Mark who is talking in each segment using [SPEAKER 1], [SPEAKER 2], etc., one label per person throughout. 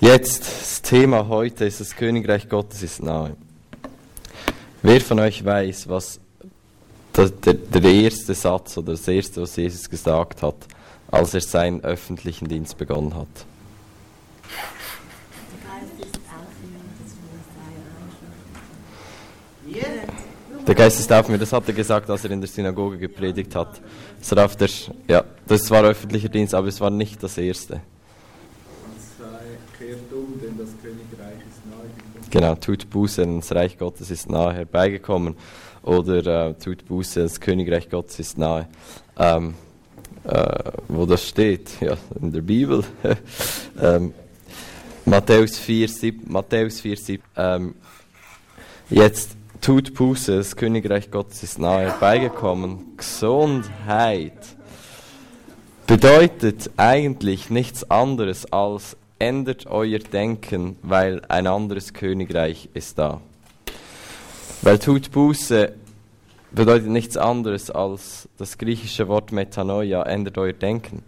[SPEAKER 1] Jetzt, das Thema heute ist, das Königreich Gottes ist nahe. Wer von euch weiß, was der, der, erste Satz oder das erste, was Jesus gesagt hat, als er seinen öffentlichen Dienst begonnen hat? Der Geist ist auf mir, das hat er gesagt, als er in der Synagoge gepredigt hat. Das, war der, ja, das war öffentlicher Dienst, aber es war nicht das erste. Genau, tut Buße, das Reich Gottes ist nahe herbeigekommen. Oder äh, tut Buße, das Königreich Gottes ist nahe. Ähm, äh, wo das steht? Ja, in der Bibel. ähm, Matthäus 4, 7, Matthäus 4, 7. Ähm, jetzt tut Buße, das Königreich Gottes ist nahe herbeigekommen. Gesundheit bedeutet eigentlich nichts anderes als ändert euer Denken, weil ein anderes Königreich ist da. Weil tut Buße bedeutet nichts anderes als das griechische Wort Metanoia, ändert euer Denken.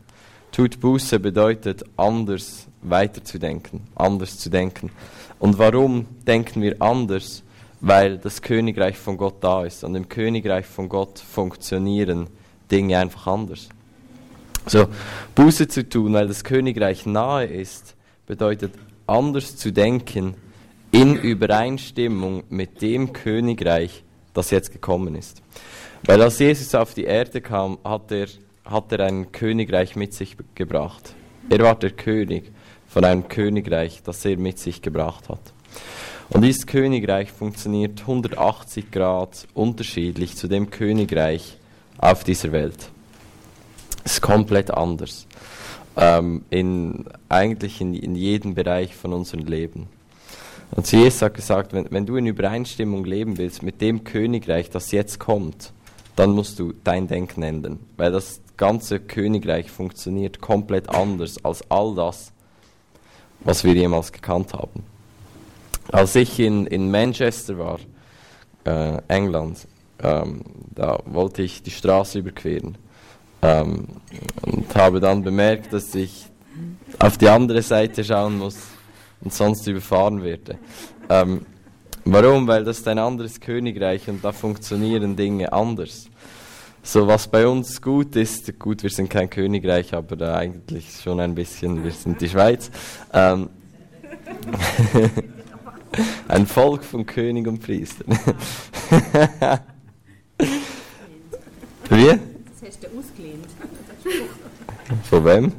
[SPEAKER 1] Tut Buße bedeutet anders weiterzudenken, anders zu denken. Und warum denken wir anders? Weil das Königreich von Gott da ist. Und im Königreich von Gott funktionieren Dinge einfach anders. So, Buße zu tun, weil das Königreich nahe ist, bedeutet anders zu denken in Übereinstimmung mit dem Königreich, das jetzt gekommen ist. Weil als Jesus auf die Erde kam, hat er, hat er ein Königreich mit sich gebracht. Er war der König von einem Königreich, das er mit sich gebracht hat. Und dieses Königreich funktioniert 180 Grad unterschiedlich zu dem Königreich auf dieser Welt. Es ist komplett anders ähm, in, eigentlich in, in jedem Bereich von unserem Leben. Und Jesus hat gesagt, wenn, wenn du in Übereinstimmung leben willst mit dem Königreich, das jetzt kommt, dann musst du dein Denken ändern. Weil das ganze Königreich funktioniert komplett anders als all das, was wir jemals gekannt haben. Als ich in, in Manchester war, äh, England, ähm, da wollte ich die Straße überqueren. Ähm, und habe dann bemerkt, dass ich auf die andere Seite schauen muss und sonst überfahren werde. Ähm, warum? Weil das ist ein anderes Königreich und da funktionieren Dinge anders. So, was bei uns gut ist, gut, wir sind kein Königreich, aber da eigentlich schon ein bisschen, wir sind die Schweiz. Ähm, ein Volk von König und Priestern. Wie? Hast du ausgelehnt. Von wem?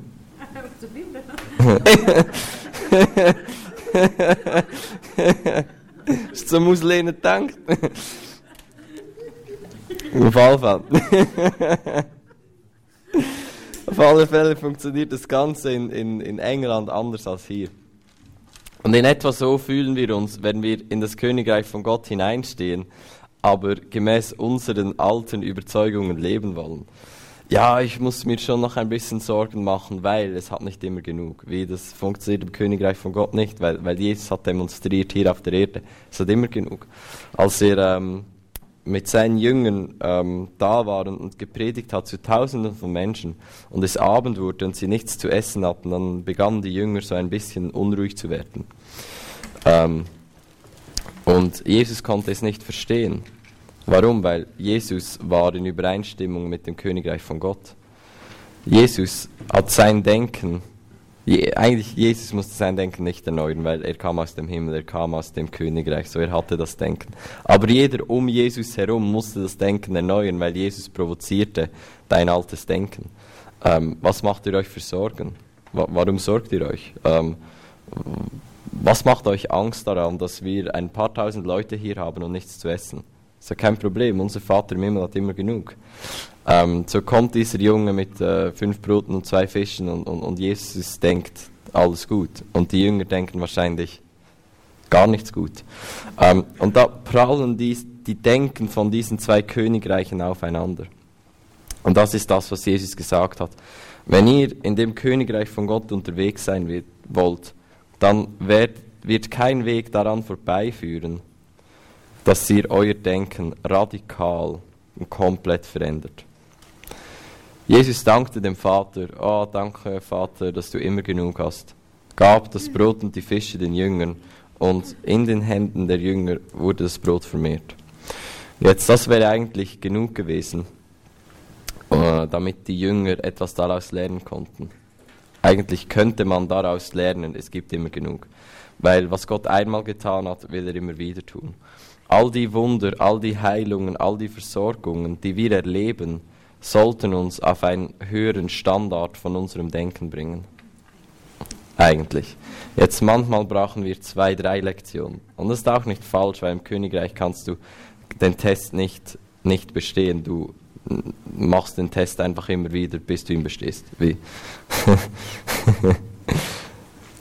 [SPEAKER 1] Hast du zum Auslehnen gedacht? Auf alle Fälle. Auf alle Fälle funktioniert das Ganze in, in, in England anders als hier. Und in etwa so fühlen wir uns, wenn wir in das Königreich von Gott hineinstehen aber gemäß unseren alten Überzeugungen leben wollen. Ja, ich muss mir schon noch ein bisschen Sorgen machen, weil es hat nicht immer genug. Wie das funktioniert im Königreich von Gott nicht, weil, weil Jesus hat demonstriert hier auf der Erde. Es hat immer genug. Als er ähm, mit seinen Jüngern ähm, da war und gepredigt hat zu Tausenden von Menschen und es Abend wurde und sie nichts zu essen hatten, dann begannen die Jünger so ein bisschen unruhig zu werden. Ähm, und Jesus konnte es nicht verstehen. Warum? Weil Jesus war in Übereinstimmung mit dem Königreich von Gott. Jesus hat sein Denken, eigentlich Jesus musste sein Denken nicht erneuern, weil er kam aus dem Himmel, er kam aus dem Königreich, so er hatte das Denken. Aber jeder um Jesus herum musste das Denken erneuern, weil Jesus provozierte dein altes Denken. Ähm, was macht ihr euch für Sorgen? Warum sorgt ihr euch? Ähm, was macht euch Angst daran, dass wir ein paar tausend Leute hier haben und nichts zu essen? Ist ja kein Problem, unser Vater im Himmel hat immer genug. Ähm, so kommt dieser Junge mit äh, fünf Broten und zwei Fischen und, und, und Jesus denkt, alles gut. Und die Jünger denken wahrscheinlich gar nichts gut. Ähm, und da prallen dies, die Denken von diesen zwei Königreichen aufeinander. Und das ist das, was Jesus gesagt hat. Wenn ihr in dem Königreich von Gott unterwegs sein wollt, dann wird, wird kein Weg daran vorbeiführen, dass ihr euer Denken radikal und komplett verändert. Jesus dankte dem Vater, oh danke Vater, dass du immer genug hast. gab das Brot und die Fische den Jüngern und in den Händen der Jünger wurde das Brot vermehrt. Jetzt, das wäre eigentlich genug gewesen, äh, damit die Jünger etwas daraus lernen konnten. Eigentlich könnte man daraus lernen, es gibt immer genug. Weil was Gott einmal getan hat, will er immer wieder tun. All die Wunder, all die Heilungen, all die Versorgungen, die wir erleben, sollten uns auf einen höheren Standard von unserem Denken bringen. Eigentlich. Jetzt manchmal brauchen wir zwei, drei Lektionen. Und das ist auch nicht falsch, weil im Königreich kannst du den Test nicht, nicht bestehen. Du machst den Test einfach immer wieder, bis du ihn bestehst. Wie?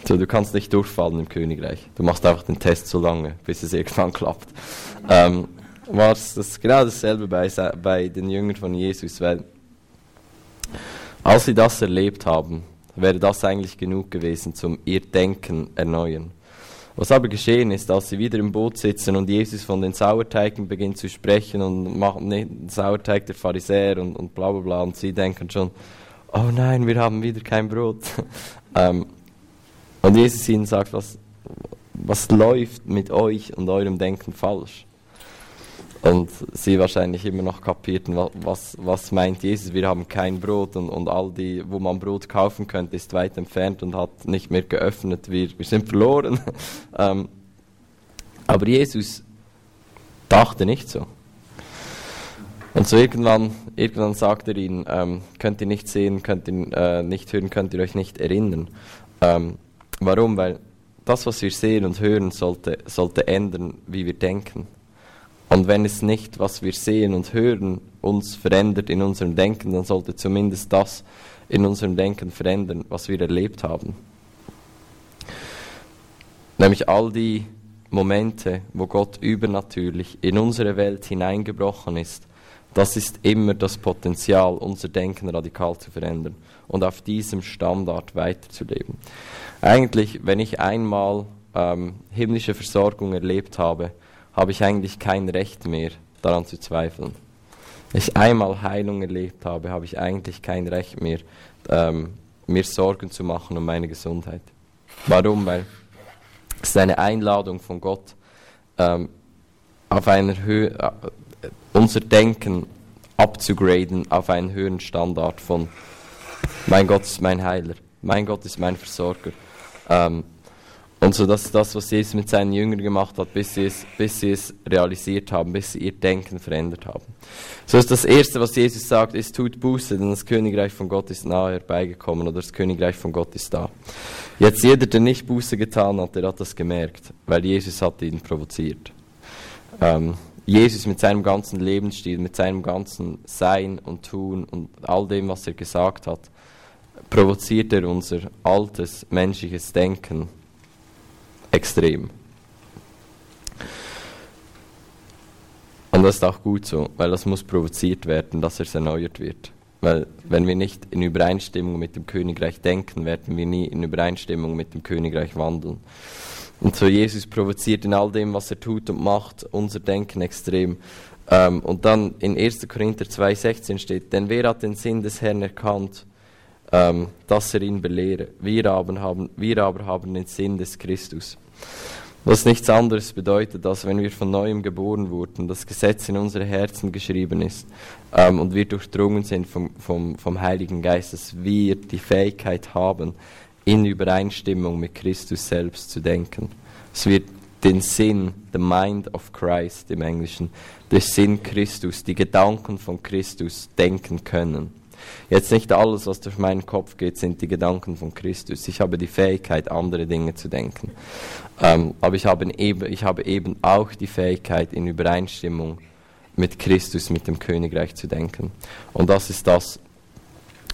[SPEAKER 1] so, du kannst nicht durchfallen im Königreich. Du machst einfach den Test so lange, bis es irgendwann klappt. Ähm, was das genau dasselbe bei, bei den Jüngern von Jesus, weil als sie das erlebt haben, wäre das eigentlich genug gewesen zum ihr Denken erneuern. Was aber geschehen ist, als sie wieder im Boot sitzen und Jesus von den Sauerteigen beginnt zu sprechen und macht den Sauerteig der Pharisäer und, und bla bla bla und sie denken schon, oh nein, wir haben wieder kein Brot. ähm, und Jesus ihnen sagt, was, was läuft mit euch und eurem Denken falsch? Und sie wahrscheinlich immer noch kapierten, was, was meint Jesus, wir haben kein Brot und, und all die, wo man Brot kaufen könnte, ist weit entfernt und hat nicht mehr geöffnet, wir, wir sind verloren. ähm, aber Jesus dachte nicht so. Und so irgendwann, irgendwann sagt er ihnen, ähm, könnt ihr nicht sehen, könnt ihr äh, nicht hören, könnt ihr euch nicht erinnern. Ähm, warum? Weil das, was wir sehen und hören, sollte, sollte ändern, wie wir denken. Und wenn es nicht, was wir sehen und hören, uns verändert in unserem Denken, dann sollte zumindest das in unserem Denken verändern, was wir erlebt haben. Nämlich all die Momente, wo Gott übernatürlich in unsere Welt hineingebrochen ist, das ist immer das Potenzial, unser Denken radikal zu verändern und auf diesem Standard weiterzuleben. Eigentlich, wenn ich einmal ähm, himmlische Versorgung erlebt habe, habe ich eigentlich kein Recht mehr daran zu zweifeln. Wenn ich einmal Heilung erlebt habe, habe ich eigentlich kein Recht mehr, ähm, mir Sorgen zu machen um meine Gesundheit. Warum? Weil es ist eine Einladung von Gott, ähm, auf einer Höhe, äh, unser Denken abzugraden auf einen höheren Standard von mein Gott ist mein Heiler, mein Gott ist mein Versorger. Ähm, und so, das ist das, was Jesus mit seinen Jüngern gemacht hat, bis sie, es, bis sie es realisiert haben, bis sie ihr Denken verändert haben. So ist das Erste, was Jesus sagt, ist, tut Buße, denn das Königreich von Gott ist nahe herbeigekommen oder das Königreich von Gott ist da. Jetzt jeder, der nicht Buße getan hat, der hat das gemerkt, weil Jesus hat ihn provoziert. Ähm, Jesus mit seinem ganzen Lebensstil, mit seinem ganzen Sein und Tun und all dem, was er gesagt hat, provoziert er unser altes menschliches Denken extrem. Und das ist auch gut so, weil das muss provoziert werden, dass es erneuert wird. Weil wenn wir nicht in Übereinstimmung mit dem Königreich denken, werden wir nie in Übereinstimmung mit dem Königreich wandeln. Und so Jesus provoziert in all dem, was er tut und macht, unser Denken extrem. Ähm, und dann in 1. Korinther 2,16 steht, denn wer hat den Sinn des Herrn erkannt, ähm, dass er ihn belehre? Wir aber, haben, wir aber haben den Sinn des Christus. Was nichts anderes bedeutet, als wenn wir von neuem geboren wurden, das Gesetz in unsere Herzen geschrieben ist ähm, und wir durchdrungen sind vom, vom, vom Heiligen Geist, dass wir die Fähigkeit haben, in Übereinstimmung mit Christus selbst zu denken. Dass wir den Sinn, the mind of Christ im Englischen, den Sinn Christus, die Gedanken von Christus denken können. Jetzt nicht alles, was durch meinen Kopf geht, sind die Gedanken von Christus. Ich habe die Fähigkeit, andere Dinge zu denken. Ähm, aber ich habe, eben, ich habe eben auch die Fähigkeit, in Übereinstimmung mit Christus, mit dem Königreich zu denken. Und das ist das,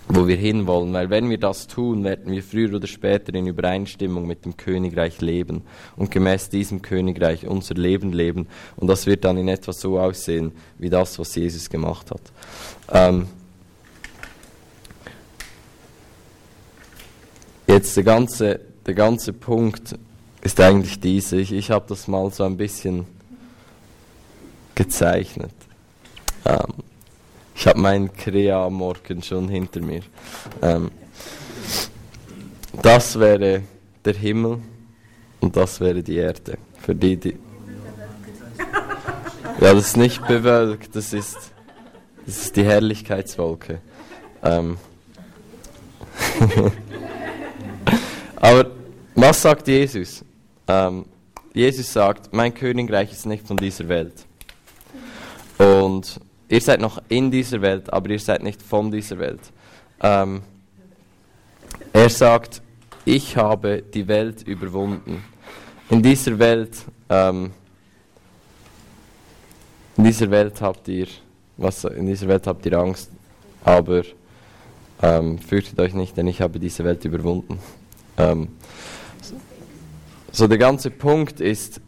[SPEAKER 1] wo wir hinwollen. Weil wenn wir das tun, werden wir früher oder später in Übereinstimmung mit dem Königreich leben und gemäß diesem Königreich unser Leben leben. Und das wird dann in etwa so aussehen, wie das, was Jesus gemacht hat. Ähm, Jetzt der ganze, der ganze Punkt ist eigentlich dieser. Ich, ich habe das mal so ein bisschen gezeichnet. Ähm, ich habe meinen Krea-Morgen schon hinter mir. Ähm, das wäre der Himmel und das wäre die Erde. Für die, die. Ja, das ist nicht bewölkt, das ist, das ist die Herrlichkeitswolke. Ähm. Aber was sagt Jesus? Ähm, Jesus sagt, mein Königreich ist nicht von dieser Welt. Und ihr seid noch in dieser Welt, aber ihr seid nicht von dieser Welt. Ähm, er sagt, ich habe die Welt überwunden. In dieser Welt, ähm, in dieser Welt habt ihr, was, in dieser Welt habt ihr Angst, aber ähm, fürchtet euch nicht, denn ich habe diese Welt überwunden. Ähm, so der ganze Punkt ist,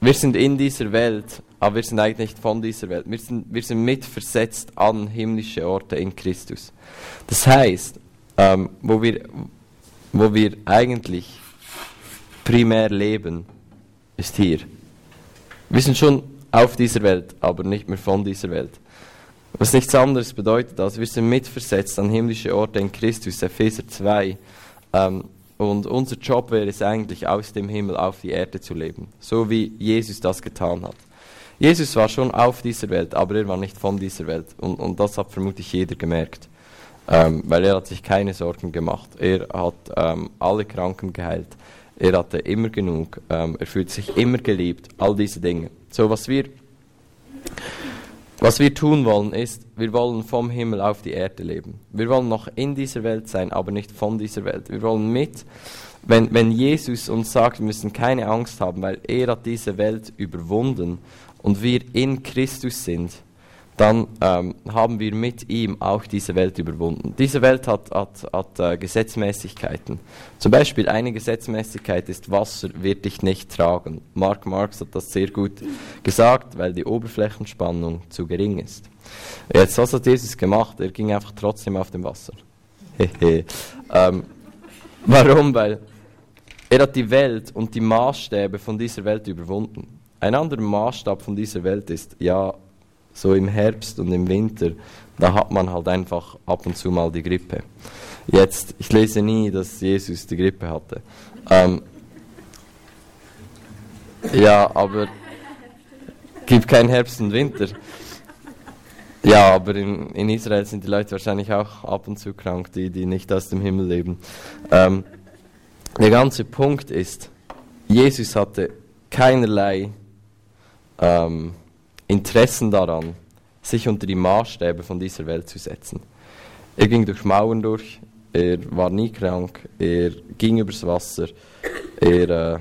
[SPEAKER 1] wir sind in dieser Welt, aber wir sind eigentlich nicht von dieser Welt. Wir sind, wir sind mitversetzt an himmlische Orte in Christus. Das heißt, ähm, wo, wir, wo wir eigentlich primär leben, ist hier. Wir sind schon auf dieser Welt, aber nicht mehr von dieser Welt. Was nichts anderes bedeutet, als wir sind mitversetzt an himmlische Orte in Christus, Epheser 2. Ähm, und unser Job wäre es eigentlich, aus dem Himmel auf die Erde zu leben, so wie Jesus das getan hat. Jesus war schon auf dieser Welt, aber er war nicht von dieser Welt. Und, und das hat vermutlich jeder gemerkt, ähm, weil er hat sich keine Sorgen gemacht. Er hat ähm, alle Kranken geheilt. Er hatte immer genug. Ähm, er fühlt sich immer geliebt. All diese Dinge. So was wir was wir tun wollen, ist, wir wollen vom Himmel auf die Erde leben. Wir wollen noch in dieser Welt sein, aber nicht von dieser Welt. Wir wollen mit, wenn, wenn Jesus uns sagt, wir müssen keine Angst haben, weil er hat diese Welt überwunden und wir in Christus sind, dann ähm, haben wir mit ihm auch diese Welt überwunden. Diese Welt hat, hat, hat äh, Gesetzmäßigkeiten. Zum Beispiel eine Gesetzmäßigkeit ist, Wasser wird dich nicht tragen. Mark Marx hat das sehr gut gesagt, weil die Oberflächenspannung zu gering ist. Jetzt, was hat Jesus gemacht? Er ging einfach trotzdem auf dem Wasser. ähm, warum? Weil er hat die Welt und die Maßstäbe von dieser Welt überwunden. Ein anderer Maßstab von dieser Welt ist, ja, so im Herbst und im Winter, da hat man halt einfach ab und zu mal die Grippe. Jetzt, ich lese nie, dass Jesus die Grippe hatte. Ähm, ja, aber gibt kein Herbst und Winter. Ja, aber in, in Israel sind die Leute wahrscheinlich auch ab und zu krank, die, die nicht aus dem Himmel leben. Ähm, der ganze Punkt ist, Jesus hatte keinerlei ähm, Interessen daran, sich unter die Maßstäbe von dieser Welt zu setzen. Er ging durch Mauern durch, er war nie krank, er ging übers Wasser, er äh,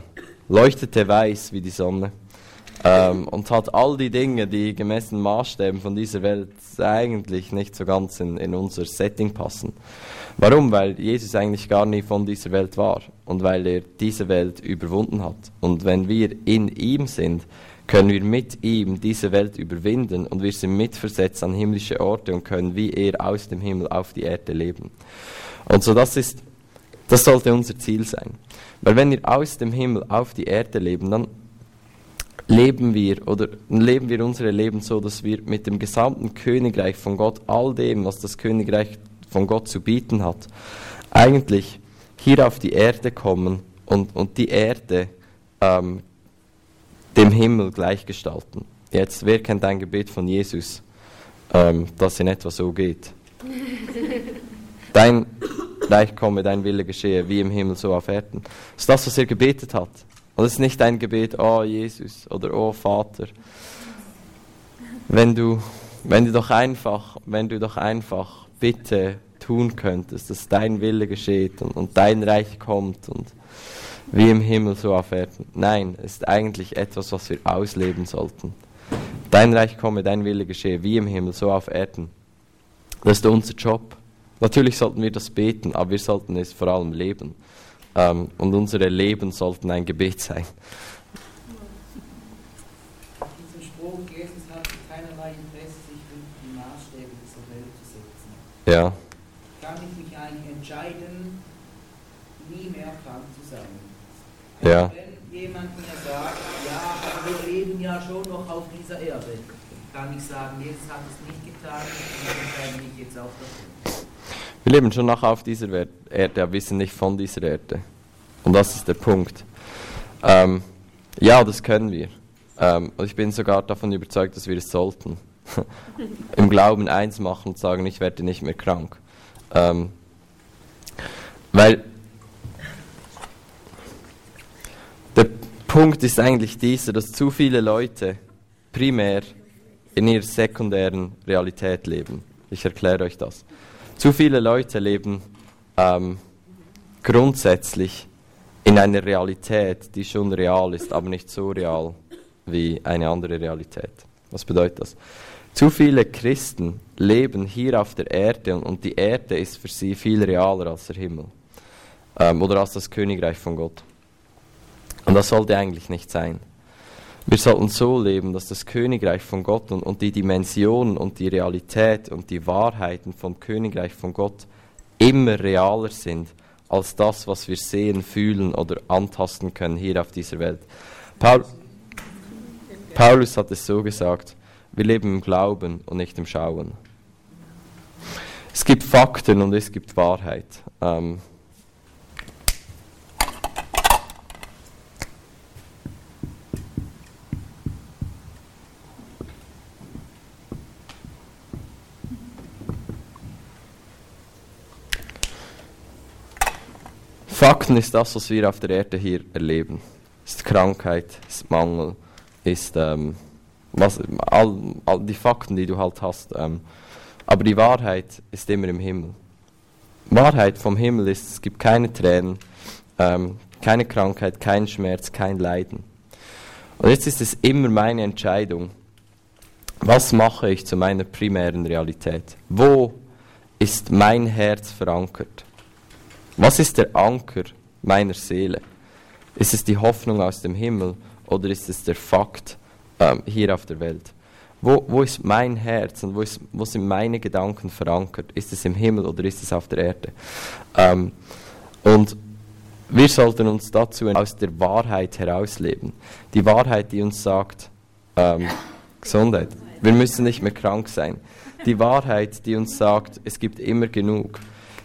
[SPEAKER 1] leuchtete weiß wie die Sonne ähm, und hat all die Dinge, die gemessen Maßstäben von dieser Welt eigentlich nicht so ganz in, in unser Setting passen. Warum? Weil Jesus eigentlich gar nie von dieser Welt war und weil er diese Welt überwunden hat. Und wenn wir in ihm sind, können wir mit ihm diese Welt überwinden und wir sind mitversetzt an himmlische Orte und können wie er aus dem Himmel auf die Erde leben. Und so das ist, das sollte unser Ziel sein. Weil wenn wir aus dem Himmel auf die Erde leben, dann leben wir oder leben wir unsere Leben so, dass wir mit dem gesamten Königreich von Gott, all dem, was das Königreich von Gott zu bieten hat, eigentlich hier auf die Erde kommen und, und die Erde ähm, dem Himmel gleichgestalten. Jetzt, wer kennt ein Gebet von Jesus, ähm, das in etwa so geht? Dein Reich komme, dein Wille geschehe, wie im Himmel, so auf Erden. Das ist das, was er gebetet hat. Und es ist nicht ein Gebet, oh Jesus oder oh Vater. Wenn du, wenn du doch einfach, wenn du doch einfach bitte tun könntest, dass dein Wille geschieht und, und dein Reich kommt und wie im Himmel so auf Erden. Nein, es ist eigentlich etwas, was wir ausleben sollten. Dein Reich komme, dein Wille geschehe, wie im Himmel so auf Erden. Das ist unser Job. Natürlich sollten wir das beten, aber wir sollten es vor allem leben. Ähm, und unsere Leben sollten ein Gebet sein.
[SPEAKER 2] Diesen Spruch, Jesus hat keinerlei Interesse, sich die Maßstäbe dieser Welt zu setzen.
[SPEAKER 1] Ja.
[SPEAKER 2] Kann ich mich eigentlich entscheiden, nie mehr krank zu sein?
[SPEAKER 1] Ja.
[SPEAKER 2] Wenn jemand mir sagt, ja, aber wir leben ja schon noch auf dieser Erde, kann ich sagen, Jesus hat es nicht getan und ich entscheide mich jetzt auch dafür.
[SPEAKER 1] Wir leben schon noch auf dieser Erde, aber wir sind nicht von dieser Erde. Und das ist der Punkt. Ähm, ja, das können wir. Ähm, und ich bin sogar davon überzeugt, dass wir es sollten. Im Glauben eins machen und sagen, ich werde nicht mehr krank. Ähm, weil der Punkt ist eigentlich dieser, dass zu viele Leute primär in ihrer sekundären Realität leben. Ich erkläre euch das. Zu viele Leute leben ähm, grundsätzlich in einer Realität, die schon real ist, aber nicht so real wie eine andere Realität. Was bedeutet das? Zu viele Christen leben hier auf der Erde und, die Erde ist für sie viel realer als der Himmel ähm, oder als das Königreich von Gott. Und das sollte eigentlich nicht sein. Wir sollten so leben, dass das Königreich von Gott und, und die Dimensionen und die Realität und die Wahrheiten vom Königreich von Gott immer realer sind als das, was wir sehen, fühlen oder antasten können hier auf dieser Welt. Paul, Paulus hat es so gesagt, wir leben im Glauben und nicht im Schauen. Es gibt Fakten und es gibt Wahrheit. Ähm, Fakten ist das, was wir auf der Erde hier erleben. Ist Krankheit, ist Mangel, ist ähm, was, all, all die Fakten, die du halt hast. Ähm, aber die Wahrheit ist immer im Himmel. Wahrheit vom Himmel ist, es gibt keine Tränen, ähm, keine Krankheit, kein Schmerz, kein Leiden. Und jetzt ist es immer meine Entscheidung, was mache ich zu meiner primären Realität? Wo ist mein Herz verankert? Was ist der Anker meiner Seele? Ist es die Hoffnung aus dem Himmel oder ist es der Fakt ähm, hier auf der Welt? Wo, wo ist mein Herz und wo, ist, wo sind meine Gedanken verankert? Ist es im Himmel oder ist es auf der Erde? Ähm, und wir sollten uns dazu aus der Wahrheit herausleben. Die Wahrheit, die uns sagt, ähm, Gesundheit, wir müssen nicht mehr krank sein. Die Wahrheit, die uns sagt, es gibt immer genug.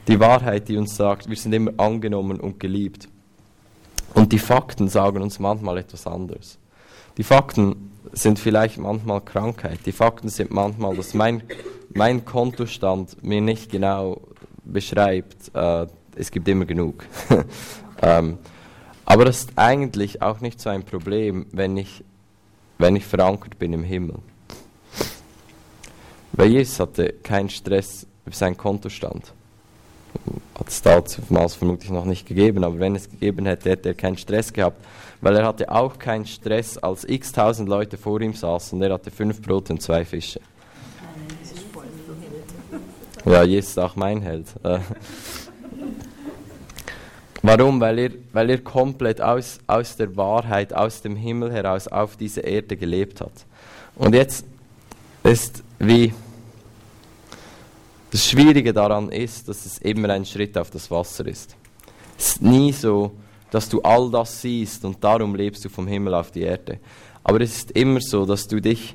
[SPEAKER 1] Die Wahrheit, die uns sagt, wir sind immer angenommen und geliebt. Und die Fakten sagen uns manchmal etwas anderes. Die Fakten sind vielleicht manchmal Krankheit. Die Fakten sind manchmal, dass mein, mein Kontostand mir nicht genau beschreibt, äh, es gibt immer genug. ähm, aber das ist eigentlich auch nicht so ein Problem, wenn ich, wenn ich verankert bin im Himmel. Weil Jesus hatte keinen Stress über seinen Kontostand hat es damals vermutlich noch nicht gegeben, aber wenn es gegeben hätte, hätte er keinen Stress gehabt, weil er hatte auch keinen Stress, als x tausend Leute vor ihm saßen und er hatte fünf Brote und zwei Fische. Ja, Jesus ist auch mein Held. Äh. Warum? Weil er, weil er komplett aus, aus der Wahrheit, aus dem Himmel heraus auf dieser Erde gelebt hat. Und jetzt ist wie das Schwierige daran ist, dass es immer ein Schritt auf das Wasser ist. Es ist nie so, dass du all das siehst und darum lebst du vom Himmel auf die Erde. Aber es ist immer so, dass du dich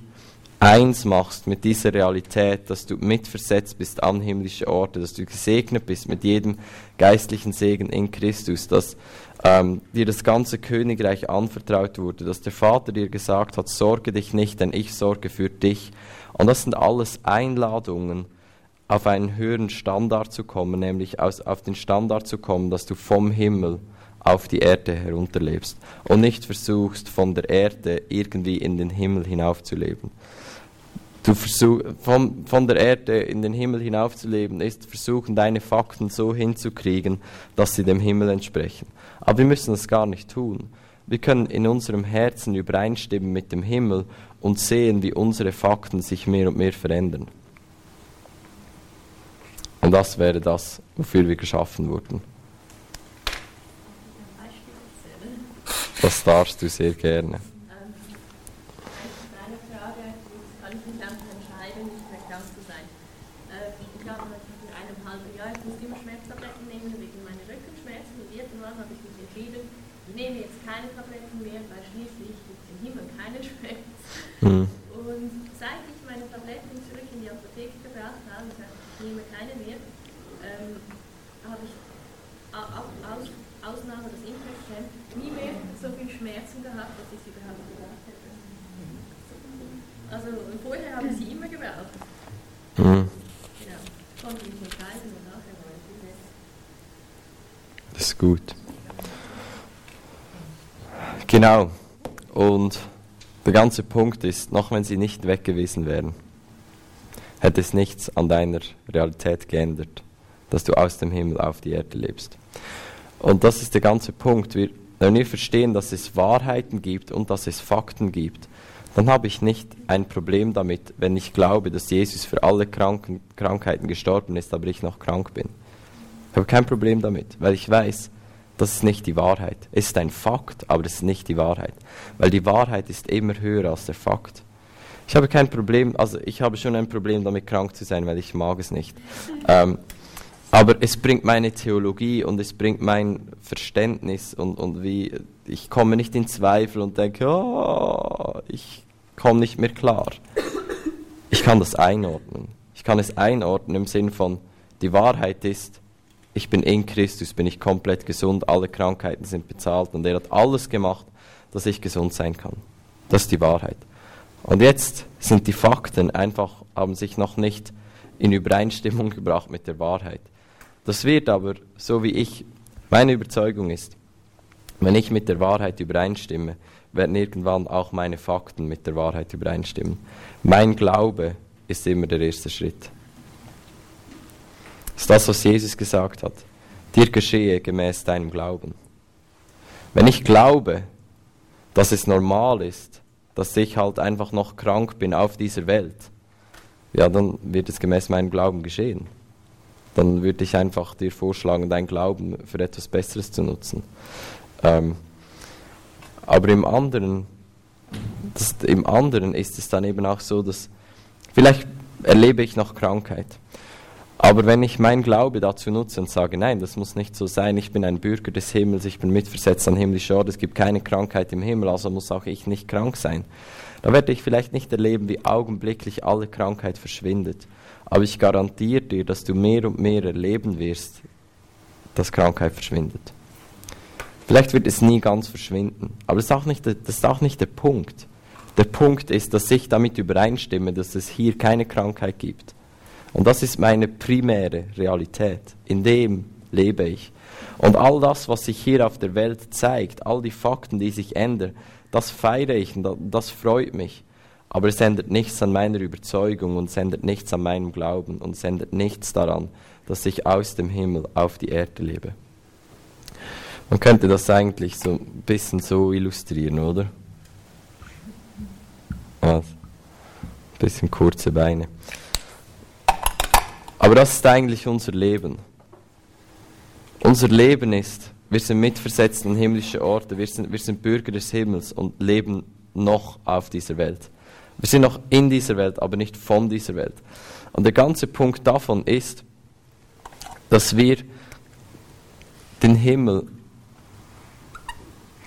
[SPEAKER 1] eins machst mit dieser Realität, dass du mitversetzt bist an himmlische Orte, dass du gesegnet bist mit jedem geistlichen Segen in Christus, dass ähm, dir das ganze Königreich anvertraut wurde, dass der Vater dir gesagt hat, sorge dich nicht, denn ich sorge für dich. Und das sind alles Einladungen, auf einen höheren Standard zu kommen, nämlich aus, auf den Standard zu kommen, dass du vom Himmel auf die Erde herunterlebst und nicht versuchst, von der Erde irgendwie in den Himmel hinaufzuleben. Du versuch, von, von der Erde in den Himmel hinaufzuleben, ist versuchen, deine Fakten so hinzukriegen, dass sie dem Himmel entsprechen. Aber wir müssen das gar nicht tun. Wir können in unserem Herzen übereinstimmen mit dem Himmel und sehen, wie unsere Fakten sich mehr und mehr verändern. Und das wäre das, wofür wir geschaffen wurden. Das darfst du sehr gerne.
[SPEAKER 3] Eine Frage, kann ich mich einfach entscheiden, nicht mehr krank zu sein. Ich habe vor einem halben Jahr, ich musste immer Schmerztabletten nehmen wegen meiner Rückenschmerzen und irgendwann habe ich mich entschieden, ich nehme jetzt keine Tabletten mehr, weil schließlich gibt es im Himmel keinen Schmerz. Mhm. Und seit ich meine Tabletten zurück in die Apotheke gebracht habe, ich nehme keine mehr, ähm, habe ich aus, Ausnahme des Impfstoffs Schmerzen gehabt, dass ich sie überhaupt gebraucht hätte. Also vorher habe ich sie immer gebraucht.
[SPEAKER 1] Mhm.
[SPEAKER 3] Ja, konnte mich entscheiden und nachher war ich besser.
[SPEAKER 1] Das ist gut. Genau. Und der ganze Punkt ist, noch wenn sie nicht weg gewesen wären, hätte es nichts an deiner Realität geändert, dass du aus dem Himmel auf die Erde lebst. Und das ist der ganze Punkt. Wir, wenn wir verstehen, dass es Wahrheiten gibt und dass es Fakten gibt, dann habe ich nicht ein Problem damit, wenn ich glaube, dass Jesus für alle Kranken, Krankheiten gestorben ist, aber ich noch krank bin. Ich habe kein Problem damit, weil ich weiß, das ist nicht die Wahrheit. Es ist ein Fakt, aber es ist nicht die Wahrheit. Weil die Wahrheit ist immer höher als der Fakt. Ich habe kein Problem, also ich habe schon ein Problem damit, krank zu sein, weil ich mag es nicht. Ähm, aber es bringt meine Theologie und es bringt mein Verständnis und, und wie ich komme nicht in Zweifel und denke, oh, ich komme nicht mehr klar. Ich kann das einordnen. Ich kann es einordnen im Sinn von, die Wahrheit ist, ich bin in Christus, bin ich komplett gesund, alle Krankheiten sind bezahlt und er hat alles gemacht, dass ich gesund sein kann. Das ist die Wahrheit. Und jetzt sind die Fakten einfach, haben sich noch nicht in Übereinstimmung gebracht mit der Wahrheit. Das wird aber, so wie ich, meine Überzeugung ist, wenn ich mit der Wahrheit übereinstimme, werden irgendwann auch meine Fakten mit der Wahrheit übereinstimmen. Mein Glaube ist immer der erste Schritt. Das ist das, was Jesus gesagt hat. Dir geschehe gemäß deinem Glauben. Wenn ich glaube, dass es normal ist, dass ich halt einfach noch krank bin auf dieser Welt, ja, dann wird es gemäß meinem Glauben geschehen. Dann würde ich einfach dir vorschlagen, dein Glauben für etwas Besseres zu nutzen. Ähm, aber im anderen, das, im anderen ist es dann eben auch so, dass vielleicht erlebe ich noch Krankheit. Aber wenn ich mein Glaube dazu nutze und sage, nein, das muss nicht so sein, ich bin ein Bürger des Himmels, ich bin mitversetzt an himmlische Ort, es gibt keine Krankheit im Himmel, also muss auch ich nicht krank sein. Da werde ich vielleicht nicht erleben, wie augenblicklich alle Krankheit verschwindet. Aber ich garantiere dir, dass du mehr und mehr erleben wirst, dass Krankheit verschwindet. Vielleicht wird es nie ganz verschwinden, aber das ist auch nicht, das ist auch nicht der Punkt. Der Punkt ist, dass ich damit übereinstimme, dass es hier keine Krankheit gibt und das ist meine primäre Realität. In dem lebe ich. Und all das, was sich hier auf der Welt zeigt, all die Fakten, die sich ändern, das feiere ich und das freut mich. Aber es ändert nichts an meiner Überzeugung und es ändert nichts an meinem Glauben und es ändert nichts daran, dass ich aus dem Himmel auf die Erde lebe. Man könnte das eigentlich so ein bisschen so illustrieren, oder? Was? Ein bisschen kurze Beine. Aber das ist eigentlich unser Leben. Unser Leben ist, wir sind mitversetzt in himmlische Orte, wir sind, wir sind Bürger des Himmels und leben noch auf dieser Welt. Wir sind noch in dieser Welt, aber nicht von dieser Welt. Und der ganze Punkt davon ist, dass wir den Himmel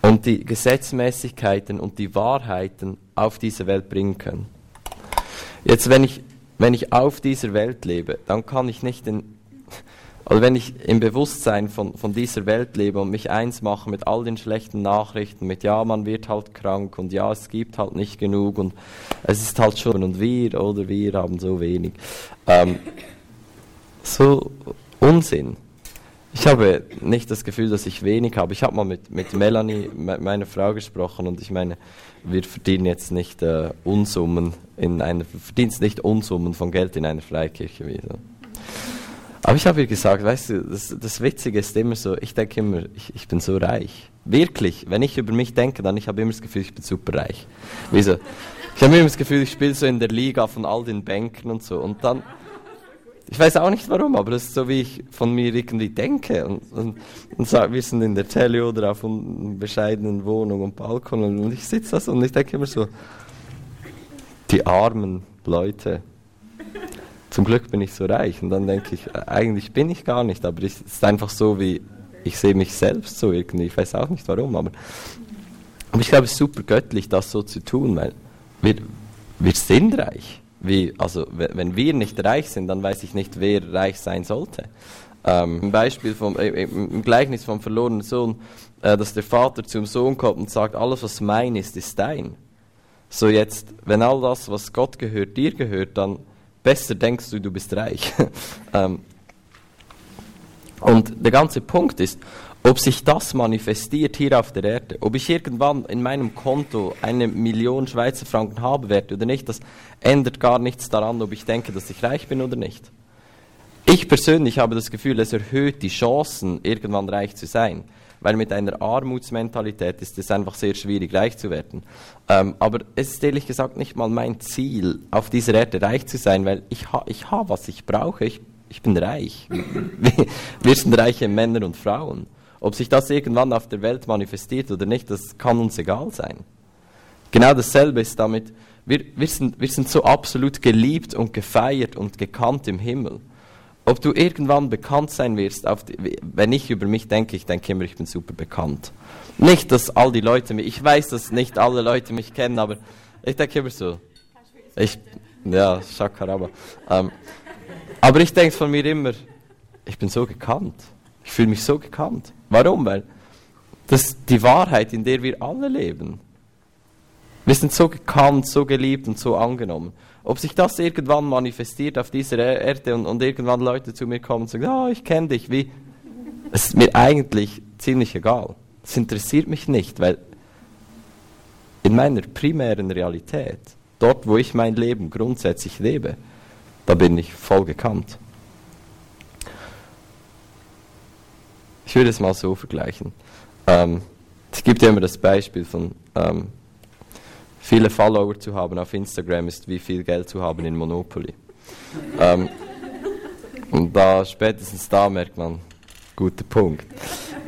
[SPEAKER 1] und die Gesetzmäßigkeiten und die Wahrheiten auf diese Welt bringen können. Jetzt, wenn ich wenn ich auf dieser Welt lebe, dann kann ich nicht in, also wenn ich im Bewusstsein von, von dieser Welt lebe und mich eins mache mit all den schlechten Nachrichten, mit ja, man wird halt krank und ja, es gibt halt nicht genug und es ist halt schon und wir oder wir haben so wenig. Ähm, so Unsinn. Ich habe nicht das Gefühl, dass ich wenig habe. Ich habe mal mit, mit Melanie, me meiner Frau, gesprochen und ich meine, wir verdienen jetzt nicht äh, Unsummen in einer, verdienst nicht Unsummen von Geld in einer Freikirche wieder. Aber ich habe ihr gesagt, weißt du, das, das Witzige ist immer so, ich denke immer, ich, ich bin so reich. Wirklich, wenn ich über mich denke, dann ich habe immer das Gefühl, ich bin super reich. Wieso? Ich habe immer das Gefühl, ich spiele so in der Liga von all den Banken und so. Und dann, ich weiß auch nicht warum, aber das ist so, wie ich von mir irgendwie denke. Und, und, und sag, wir sind in der Tele oder auf einer bescheidenen Wohnung und Balkon und ich sitze da so und ich denke immer so, die armen Leute. Zum Glück bin ich so reich. Und dann denke ich, eigentlich bin ich gar nicht, aber es ist einfach so, wie ich sehe mich selbst so irgendwie. Ich weiß auch nicht warum, aber, aber ich glaube, es ist super göttlich, das so zu tun, weil wir, wir sind reich. Wie, also wenn wir nicht reich sind, dann weiß ich nicht, wer reich sein sollte. Ähm, Im Beispiel vom, äh, im Gleichnis vom verlorenen Sohn, äh, dass der Vater zum Sohn kommt und sagt, alles was mein ist, ist dein. So jetzt, wenn all das, was Gott gehört, dir gehört, dann besser denkst du, du bist reich. ähm, und der ganze Punkt ist, ob sich das manifestiert hier auf der Erde, ob ich irgendwann in meinem Konto eine Million Schweizer Franken haben werde oder nicht, das ändert gar nichts daran, ob ich denke, dass ich reich bin oder nicht. Ich persönlich habe das Gefühl, es erhöht die Chancen, irgendwann reich zu sein, weil mit einer Armutsmentalität ist es einfach sehr schwierig, reich zu werden. Ähm, aber es ist ehrlich gesagt nicht mal mein Ziel, auf dieser Erde reich zu sein, weil ich, ha ich habe, was ich brauche. Ich, ich bin reich. Wir sind reiche Männer und Frauen. Ob sich das irgendwann auf der Welt manifestiert oder nicht, das kann uns egal sein. Genau dasselbe ist damit, wir, wir, sind, wir sind so absolut geliebt und gefeiert und gekannt im Himmel. Ob du irgendwann bekannt sein wirst, die, wenn ich über mich denke, ich denke immer, ich bin super bekannt. Nicht, dass all die Leute mich, ich weiß, dass nicht alle Leute mich kennen, aber ich denke immer so. Ich, ja, Shakaraba. Ähm, aber ich denke von mir immer, ich bin so gekannt. Ich fühle mich so gekannt. Warum? Weil das ist die Wahrheit, in der wir alle leben. Wir sind so gekannt, so geliebt und so angenommen. Ob sich das irgendwann manifestiert auf dieser Erde und, und irgendwann Leute zu mir kommen und sagen, oh, ich kenne dich, wie? Es ist mir eigentlich ziemlich egal. Es interessiert mich nicht, weil in meiner primären Realität, dort wo ich mein Leben grundsätzlich lebe, da bin ich voll gekannt. Ich würde es mal so vergleichen. Ähm, es gibt ja immer das Beispiel von ähm, viele Follower zu haben auf Instagram ist wie viel Geld zu haben in Monopoly. ähm, und da spätestens da merkt man, guter Punkt.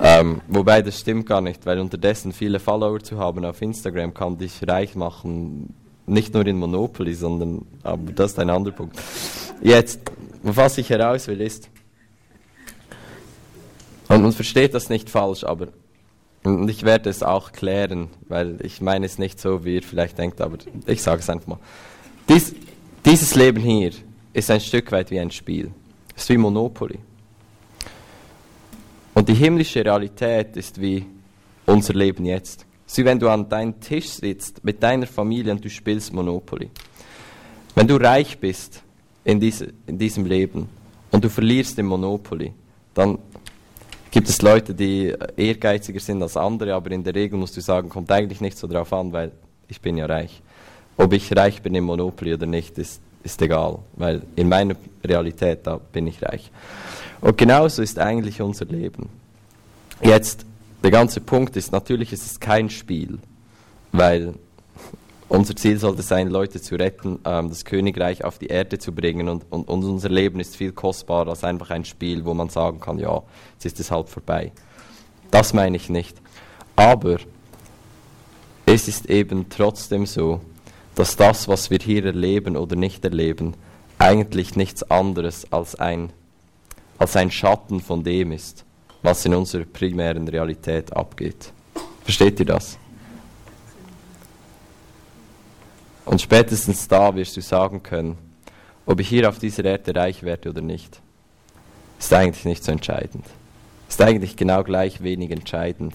[SPEAKER 1] Ähm, wobei das stimmt gar nicht, weil unterdessen viele Follower zu haben auf Instagram kann dich reich machen, nicht nur in Monopoly, sondern, aber das ist ein anderer Punkt. Jetzt, was ich heraus will, ist, und man versteht das nicht falsch, aber und ich werde es auch klären, weil ich meine es nicht so, wie ihr vielleicht denkt, aber ich sage es einfach mal. Dies, dieses Leben hier ist ein Stück weit wie ein Spiel. Es ist wie Monopoly. Und die himmlische Realität ist wie unser Leben jetzt. Es ist wie wenn du an deinem Tisch sitzt mit deiner Familie und du spielst Monopoly. Wenn du reich bist in, diese, in diesem Leben und du verlierst im Monopoly, dann gibt es Leute, die ehrgeiziger sind als andere, aber in der Regel musst du sagen, kommt eigentlich nicht so drauf an, weil ich bin ja reich. Ob ich reich bin im Monopoly oder nicht, ist, ist egal, weil in meiner Realität, da bin ich reich. Und genauso ist eigentlich unser Leben. Jetzt, der ganze Punkt ist, natürlich ist es kein Spiel, weil unser Ziel sollte sein, Leute zu retten, ähm, das Königreich auf die Erde zu bringen und, und, und, unser Leben ist viel kostbarer als einfach ein Spiel, wo man sagen kann, ja, jetzt ist es halt vorbei. Das meine ich nicht. Aber es ist eben trotzdem so, dass das, was wir hier erleben oder nicht erleben, eigentlich nichts anderes als ein, als ein Schatten von dem ist, was in unserer primären Realität abgeht. Versteht ihr das? Und spätestens da wirst du sagen können, ob ich hier auf dieser Erde reich werde oder nicht. Ist eigentlich nicht so entscheidend. Ist eigentlich genau gleich wenig entscheidend,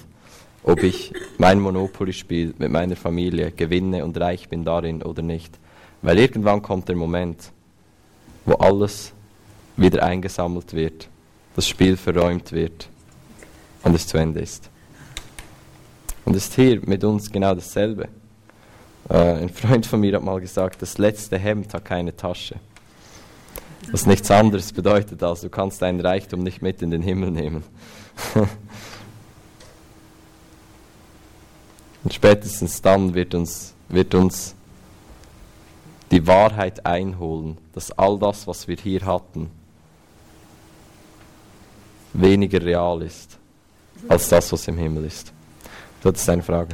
[SPEAKER 1] ob ich mein Monopoly-Spiel mit meiner Familie gewinne und reich bin darin oder nicht. Weil irgendwann kommt der Moment, wo alles wieder eingesammelt wird, das Spiel verräumt wird und es zu Ende ist. Und ist hier mit uns genau dasselbe. Äh, ein Freund von mir hat mal gesagt, das letzte Hemd hat keine Tasche. Was nichts anderes bedeutet, als du kannst deinen Reichtum nicht mit in den Himmel nehmen. Und spätestens dann wird uns, wird uns die Wahrheit einholen, dass all das, was wir hier hatten, weniger real ist als das, was im Himmel ist. Das ist eine Frage.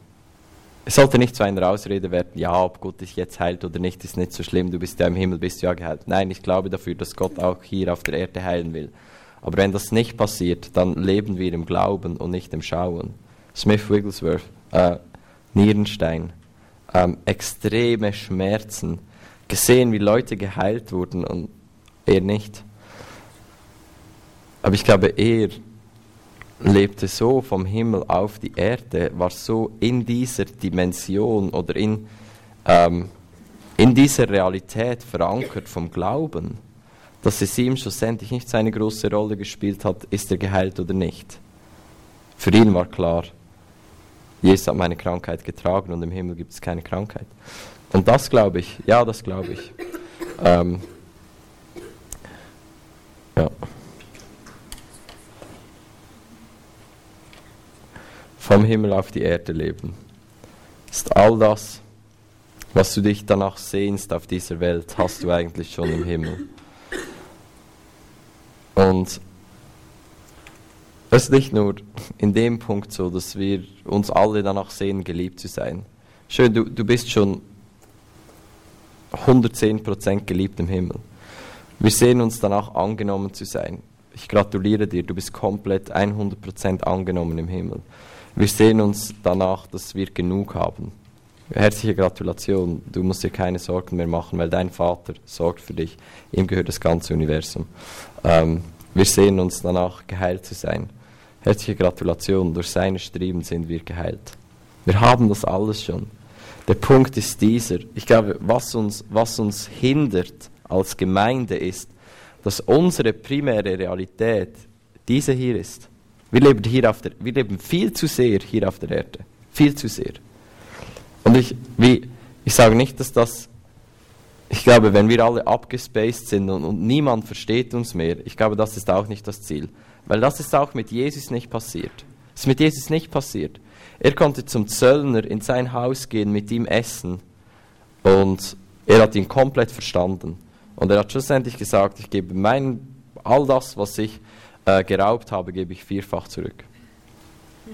[SPEAKER 1] Es sollte nicht zu einer Ausrede werden, ja, ob Gott dich jetzt heilt oder nicht, ist nicht so schlimm, du bist ja im Himmel, bist ja geheilt. Nein, ich glaube dafür, dass Gott auch hier auf der Erde heilen will. Aber wenn das nicht passiert, dann leben wir im Glauben und nicht im Schauen. Smith Wigglesworth, äh, Nierenstein, ähm, extreme Schmerzen, gesehen, wie Leute geheilt wurden und er nicht. Aber ich glaube, er lebte so vom Himmel auf die Erde, war so in dieser Dimension oder in, ähm, in dieser Realität verankert vom Glauben, dass es ihm schlussendlich nicht so eine große Rolle gespielt hat, ist er geheilt oder nicht. Für ihn war klar, Jesus hat meine Krankheit getragen und im Himmel gibt es keine Krankheit. Und das glaube ich, ja, das glaube ich. Ähm, ja. Vom Himmel auf die Erde leben. Ist all das, was du dich danach sehnst auf dieser Welt, hast du eigentlich schon im Himmel. Und es ist nicht nur in dem Punkt so, dass wir uns alle danach sehen, geliebt zu sein. Schön, du, du bist schon 110% geliebt im Himmel. Wir sehen uns danach angenommen zu sein. Ich gratuliere dir, du bist komplett 100% angenommen im Himmel. Wir sehen uns danach, dass wir genug haben. Herzliche Gratulation, du musst dir keine Sorgen mehr machen, weil dein Vater sorgt für dich. Ihm gehört das ganze Universum. Ähm, wir sehen uns danach, geheilt zu sein. Herzliche Gratulation, durch seine Streben sind wir geheilt. Wir haben das alles schon. Der Punkt ist dieser. Ich glaube, was uns, was uns hindert als Gemeinde ist, dass unsere primäre Realität diese hier ist. Wir leben, hier auf der, wir leben viel zu sehr hier auf der Erde. Viel zu sehr. Und ich, wie, ich sage nicht, dass das, ich glaube, wenn wir alle abgespaced sind und, und niemand versteht uns mehr, ich glaube, das ist auch nicht das Ziel. Weil das ist auch mit Jesus nicht passiert. Das ist mit Jesus nicht passiert. Er konnte zum Zöllner in sein Haus gehen, mit ihm essen. Und er hat ihn komplett verstanden. Und er hat schlussendlich gesagt, ich gebe mein, all das, was ich äh, geraubt habe, gebe ich vierfach zurück.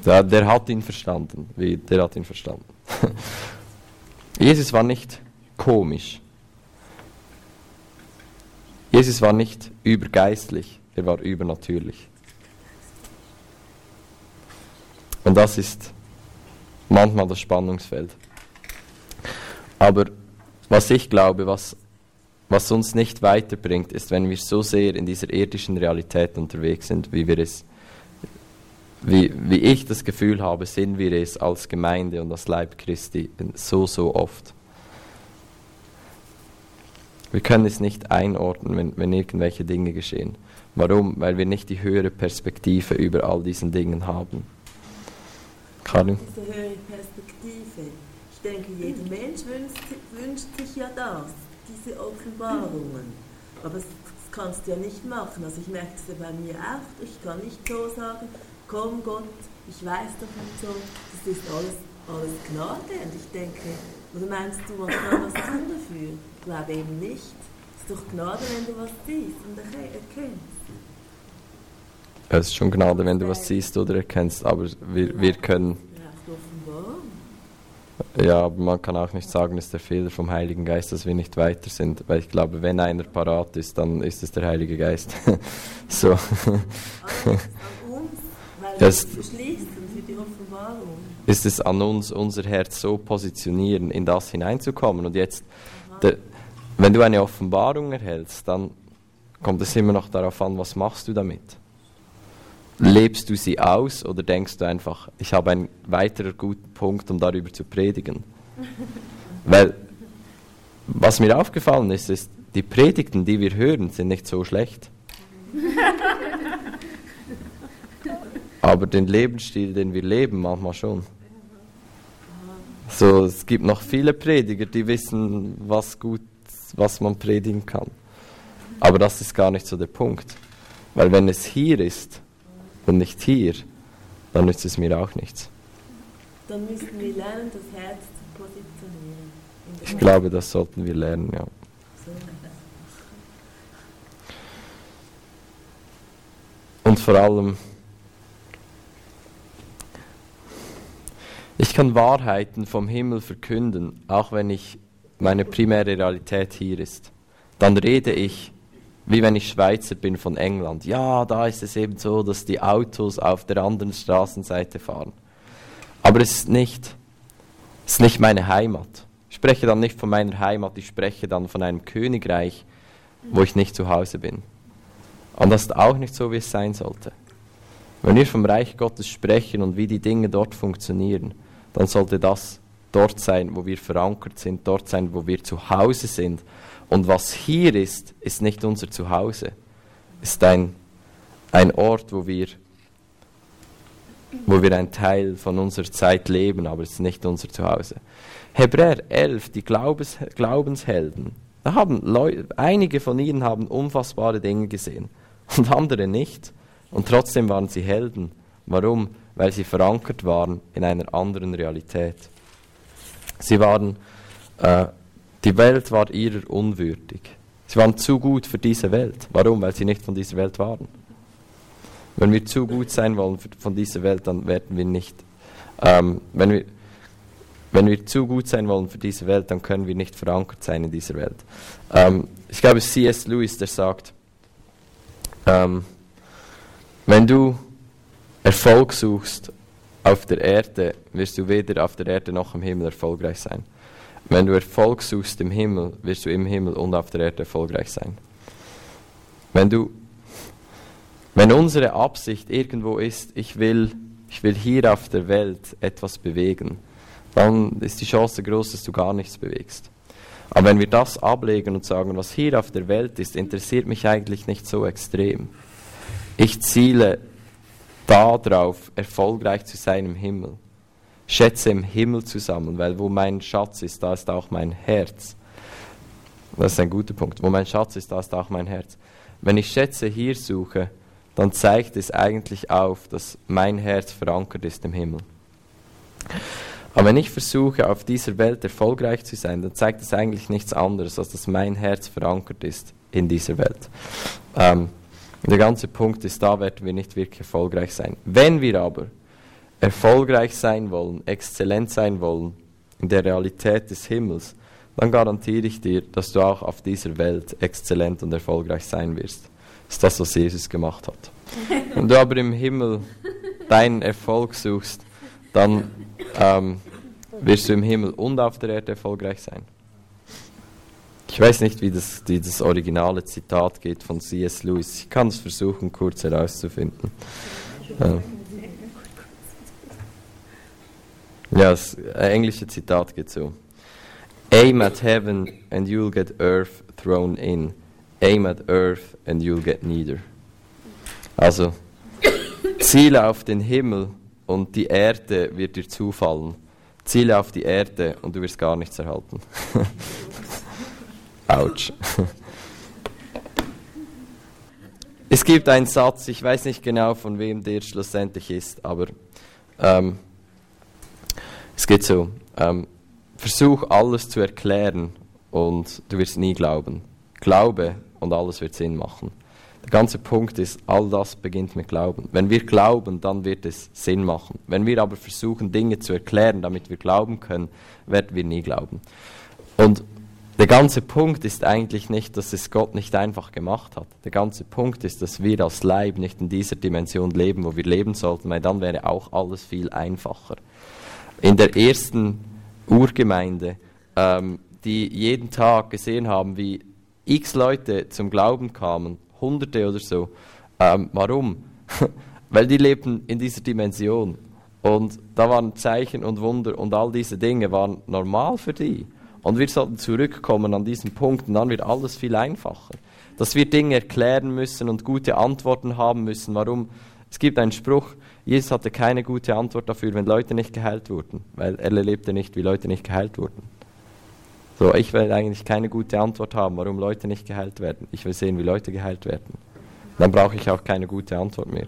[SPEAKER 1] Der, der hat ihn verstanden. Wie, der hat ihn verstanden. Jesus war nicht komisch. Jesus war nicht übergeistlich, er war übernatürlich. Und das ist manchmal das Spannungsfeld. Aber was ich glaube, was, was uns nicht weiterbringt, ist, wenn wir so sehr in dieser irdischen Realität unterwegs sind, wie wir es, wie, wie ich das Gefühl habe, sind wir es als Gemeinde und als Leib Christi so, so oft. Wir können es nicht einordnen, wenn, wenn irgendwelche Dinge geschehen. Warum? Weil wir nicht die höhere Perspektive über all diesen Dingen haben.
[SPEAKER 4] Karin? Diese höhere Perspektive. Ich denke, jeder Mensch wünscht, wünscht sich ja das, diese Offenbarungen. Aber das kannst du ja nicht machen. Also ich merke es ja bei mir auch. Ich kann nicht so sagen, komm Gott, ich weiß davon so, das ist alles, alles Gnade. Und ich denke, oder meinst du, was kann was tun dafür? Ich glaube eben nicht. Es ist doch Gnade, wenn du was siehst und erkennst.
[SPEAKER 1] Es ist schon Gnade, wenn du was siehst oder erkennst, aber wir, wir können. Ja, aber man kann auch nicht sagen, es ist der Fehler vom Heiligen Geist, dass wir nicht weiter sind. Weil ich glaube, wenn einer parat ist, dann ist es der Heilige Geist. so.
[SPEAKER 4] an uns, weil das schließen für die Offenbarung.
[SPEAKER 1] Ist es an uns, unser Herz so positionieren, in das hineinzukommen. Und jetzt, der, wenn du eine Offenbarung erhältst, dann kommt es immer noch darauf an, was machst du damit. Lebst du sie aus oder denkst du einfach, ich habe einen weiteren guten Punkt, um darüber zu predigen? Weil, was mir aufgefallen ist, ist, die Predigten, die wir hören, sind nicht so schlecht. Aber den Lebensstil, den wir leben, manchmal schon. So, es gibt noch viele Prediger, die wissen, was gut, was man predigen kann. Aber das ist gar nicht so der Punkt. Weil wenn es hier ist, und nicht hier, dann nützt es mir auch nichts.
[SPEAKER 4] Dann müssen wir lernen, das Herz zu positionieren.
[SPEAKER 1] Ich glaube, das sollten wir lernen, ja. Und vor allem, ich kann Wahrheiten vom Himmel verkünden, auch wenn ich meine primäre Realität hier ist. Dann rede ich wie wenn ich Schweizer bin von England. Ja, da ist es eben so, dass die Autos auf der anderen Straßenseite fahren. Aber es ist nicht, es ist nicht meine Heimat. Ich spreche dann nicht von meiner Heimat, ich spreche dann von einem Königreich, wo ich nicht zu Hause bin. Und das ist auch nicht so, wie es sein sollte. Wenn wir vom Reich Gottes sprechen und wie die Dinge dort funktionieren, dann sollte das dort sein, wo wir verankert sind, dort sein, wo wir zu Hause sind. Und was hier ist, ist nicht unser Zuhause. Ist ein, ein Ort, wo wir, wo wir ein Teil von unserer Zeit leben, aber es ist nicht unser Zuhause. Hebräer 11, die Glaubens, Glaubenshelden, da haben Leute, einige von ihnen haben unfassbare Dinge gesehen und andere nicht. Und trotzdem waren sie Helden. Warum? Weil sie verankert waren in einer anderen Realität. Sie waren, äh, die Welt war ihrer unwürdig. Sie waren zu gut für diese Welt. Warum? Weil sie nicht von dieser Welt waren. Wenn wir zu gut sein wollen von dieser Welt, dann werden wir nicht, ähm, wenn wir, wenn wir zu gut sein wollen für diese Welt, dann können wir nicht verankert sein in dieser Welt. Ähm, ich glaube, C.S. Lewis, der sagt, ähm, wenn du Erfolg suchst auf der Erde, wirst du weder auf der Erde noch im Himmel erfolgreich sein. Wenn du Erfolg suchst im Himmel, wirst du im Himmel und auf der Erde erfolgreich sein. Wenn du, wenn unsere Absicht irgendwo ist, ich will, ich will hier auf der Welt etwas bewegen, dann ist die Chance groß, dass du gar nichts bewegst. Aber wenn wir das ablegen und sagen, was hier auf der Welt ist, interessiert mich eigentlich nicht so extrem. Ich ziele darauf, erfolgreich zu sein im Himmel. Schätze im Himmel zusammen, weil wo mein Schatz ist, da ist auch mein Herz. Das ist ein guter Punkt. Wo mein Schatz ist, da ist auch mein Herz. Wenn ich Schätze hier suche, dann zeigt es eigentlich auf, dass mein Herz verankert ist im Himmel. Aber wenn ich versuche, auf dieser Welt erfolgreich zu sein, dann zeigt es eigentlich nichts anderes, als dass mein Herz verankert ist in dieser Welt. Ähm, der ganze Punkt ist, da werden wir nicht wirklich erfolgreich sein. Wenn wir aber erfolgreich sein wollen, exzellent sein wollen in der Realität des Himmels, dann garantiere ich dir, dass du auch auf dieser Welt exzellent und erfolgreich sein wirst. Das ist das, was Jesus gemacht hat. Wenn du aber im Himmel deinen Erfolg suchst, dann ähm, wirst du im Himmel und auf der Erde erfolgreich sein. Ich weiß nicht, wie das, wie das originale Zitat geht von C.S. Lewis. Ich kann es versuchen, kurz herauszufinden. Ja, ja das äh, englische Zitat geht so. Aim at heaven and you'll get earth thrown in. Aim at earth and you'll get neither. Also, ziele auf den Himmel und die Erde wird dir zufallen. Ziele auf die Erde und du wirst gar nichts erhalten. Autsch. es gibt einen Satz, ich weiß nicht genau von wem der schlussendlich ist, aber ähm, es geht so. Ähm, versuch alles zu erklären und du wirst nie glauben. Glaube und alles wird Sinn machen. Der ganze Punkt ist, all das beginnt mit Glauben. Wenn wir glauben, dann wird es Sinn machen. Wenn wir aber versuchen, Dinge zu erklären, damit wir glauben können, werden wir nie glauben. Und der ganze Punkt ist eigentlich nicht, dass es Gott nicht einfach gemacht hat. Der ganze Punkt ist, dass wir als Leib nicht in dieser Dimension leben, wo wir leben sollten, weil dann wäre auch alles viel einfacher. In der ersten Urgemeinde, ähm, die jeden Tag gesehen haben, wie x Leute zum Glauben kamen, Hunderte oder so. Ähm, warum? weil die lebten in dieser Dimension. Und da waren Zeichen und Wunder und all diese Dinge waren normal für die. Und wir sollten zurückkommen an diesen Punkt und dann wird alles viel einfacher. Dass wir Dinge erklären müssen und gute Antworten haben müssen. Warum? Es gibt einen Spruch, Jesus hatte keine gute Antwort dafür, wenn Leute nicht geheilt wurden, weil er erlebte nicht, wie Leute nicht geheilt wurden. So, ich will eigentlich keine gute Antwort haben, warum Leute nicht geheilt werden. Ich will sehen, wie Leute geheilt werden. Dann brauche ich auch keine gute Antwort mehr.